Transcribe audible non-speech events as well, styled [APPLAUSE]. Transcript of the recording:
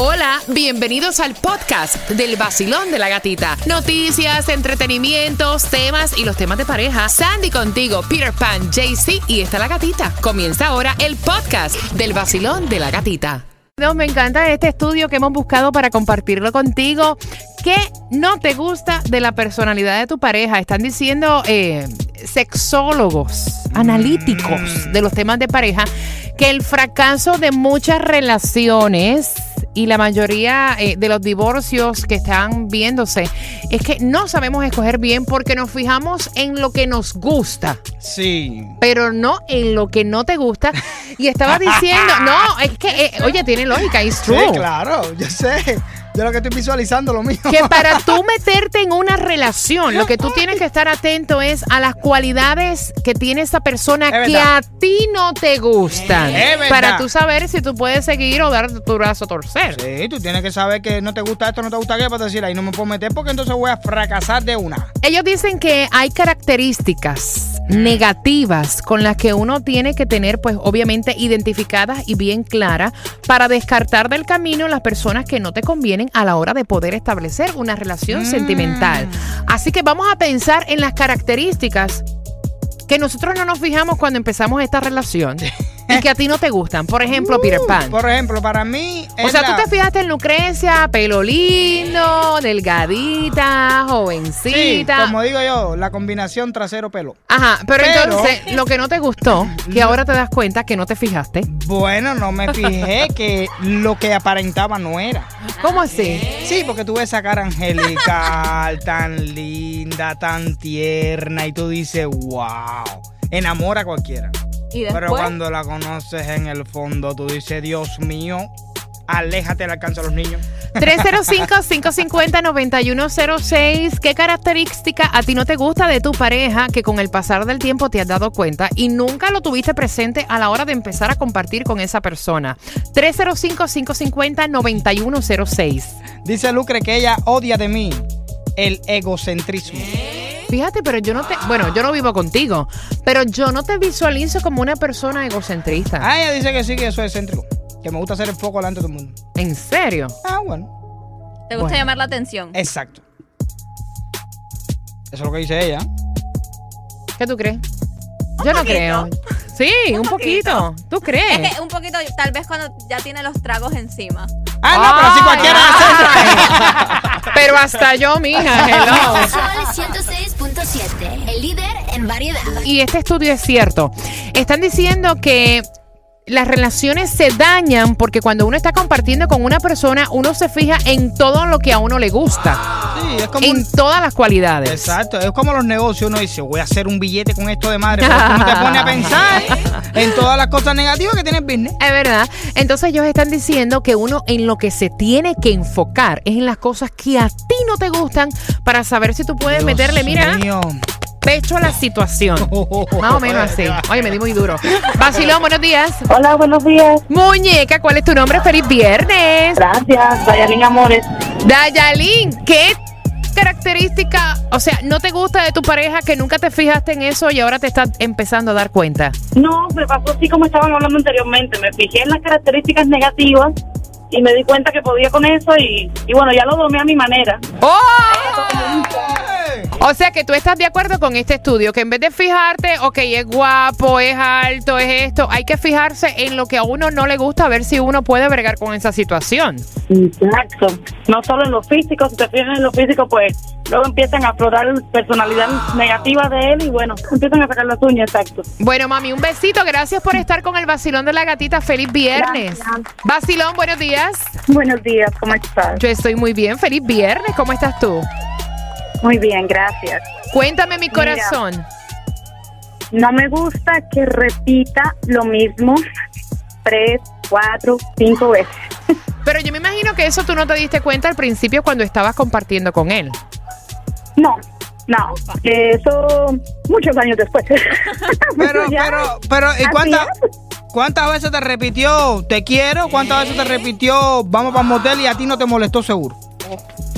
Hola, bienvenidos al podcast del vacilón de la gatita. Noticias, entretenimientos, temas y los temas de pareja. Sandy contigo, Peter Pan, JC y está la gatita. Comienza ahora el podcast del vacilón de la gatita. No, me encanta este estudio que hemos buscado para compartirlo contigo. ¿Qué no te gusta de la personalidad de tu pareja? Están diciendo eh, sexólogos, analíticos de los temas de pareja, que el fracaso de muchas relaciones y la mayoría eh, de los divorcios que están viéndose es que no sabemos escoger bien porque nos fijamos en lo que nos gusta, Sí. pero no en lo que no te gusta. Y estaba diciendo, no, es que, eh, oye, tiene lógica, Sí, true. claro, yo sé. Yo lo que estoy visualizando lo mío. Que para [LAUGHS] tú meterte en una relación, lo que tú tienes que estar atento es a las cualidades que tiene esa persona Es que verdad. a ti no te gustan. Es verdad. Para tú saber si tú puedes seguir o dar tu brazo a torcer. Sí, tú tienes que saber que no te gusta esto, no te gusta aquello, para decir ahí no me puedo meter porque entonces voy a fracasar de una. Ellos dicen que hay características negativas con las que uno tiene que tener, pues obviamente identificadas y bien claras para descartar del camino las personas que no te convienen a la hora de poder establecer una relación sentimental. Así que vamos a pensar en las características que nosotros no nos fijamos cuando empezamos esta relación y que a ti no te gustan. Por ejemplo, Peter Pan. Por ejemplo, para mí. O sea, la- tú te fijaste en Lucrecia, pelo lindo, delgadita, Sí, jovencita. como digo yo, la combinación trasero-pelo. Ajá, pero, Pero- entonces lo que no te gustó, que ahora te das cuenta que no te fijaste. Bueno, no me fijé que lo que aparentaba no era. ¿Cómo así? Sí, porque tú ves esa cara angelical, [LAUGHS] tan linda, tan tierna, y tú dices, wow, enamora a cualquiera. Y Pero cuando la conoces en el fondo, tú dices, Dios mío, aléjate del alcance a los niños. [LAUGHS] 305-550-9106. ¿Qué característica a ti no te gusta de tu pareja que con el pasar del tiempo te has dado cuenta y nunca lo tuviste presente a la hora de empezar a compartir con esa persona? 305-550-9106. Dice Lucre que ella odia de mí el egocentrismo. Fíjate, pero yo no te, bueno, yo no vivo contigo, pero yo no te visualizo como una persona egocentrista. Ah, ella dice que sí, que soy excéntrico. Que me gusta hacer el foco delante de todo el mundo. ¿En serio? Ah, bueno. te gusta bueno. llamar la atención. Exacto. Eso es lo que dice ella. ¿Qué tú crees? Yo no creo. Sí, [LAUGHS] un, Un poquito. ¿Tú crees? Es que un poquito, tal vez cuando ya tiene los tragos encima. Ah, no, pero si cualquiera ay. [LAUGHS] Pero hasta yo, mija, hello. En variedad. Y este estudio es cierto. Están diciendo que las relaciones se dañan porque cuando uno está compartiendo con una persona, uno se fija en todo lo que a uno le gusta, Sí, es como un... en todas las cualidades. Exacto, es como los negocios, uno dice, voy a hacer un billete con esto de madre, pero tú no te pones a pensar [LAUGHS] en todas las cosas negativas que tiene el business. Es verdad. Entonces ellos están diciendo que uno en lo que se tiene que enfocar es en las cosas que a ti no te gustan para saber si tú puedes Dios meterle, mira, mío. Pecho a la situación. [LAUGHS] Más o menos así. Oye, me di muy duro. Vacilón, buenos días. Hola, buenos días. Muñeca, ¿cuál es tu nombre? Feliz viernes. Gracias, Dayalín Amores. Dayalín, ¿qué característica, o sea, no te gusta de tu pareja que nunca te fijaste en eso y ahora te estás empezando a dar cuenta? No, me pasó así como estaban hablando anteriormente. Me fijé en las características negativas y me di cuenta que podía con eso y, y bueno, ya lo domé a mi manera. ¡Oh! O sea que tú estás de acuerdo con este estudio, que en vez de fijarte, ok, es guapo, es alto, es esto, hay que fijarse en lo que a uno no le gusta, a ver si uno puede bregar con esa situación. Exacto. No solo en lo físico, si te fijas en lo físico, pues luego empiezan a aflorar personalidad negativa de él y bueno, empiezan a sacar las uñas, exacto. Bueno, mami, un besito, gracias por estar con el vacilón de la gatita, feliz viernes. Gracias. Vacilón, buenos días. Buenos días, ¿cómo estás? Yo estoy muy bien, feliz viernes, ¿cómo estás tú? Muy bien, gracias. Cuéntame mi Mira. corazón. No me gusta que repita lo mismo tres, cuatro, cinco veces. [LAUGHS] Pero yo me imagino que eso tú no te diste cuenta al principio cuando estabas compartiendo con él. No, no, eso muchos años después. [LAUGHS] Pero, Ya. pero, pero, ¿y cuántas, cuántas veces te repitió te quiero? ¿Cuántas veces te repitió vamos para el motel y a ti no te molestó seguro?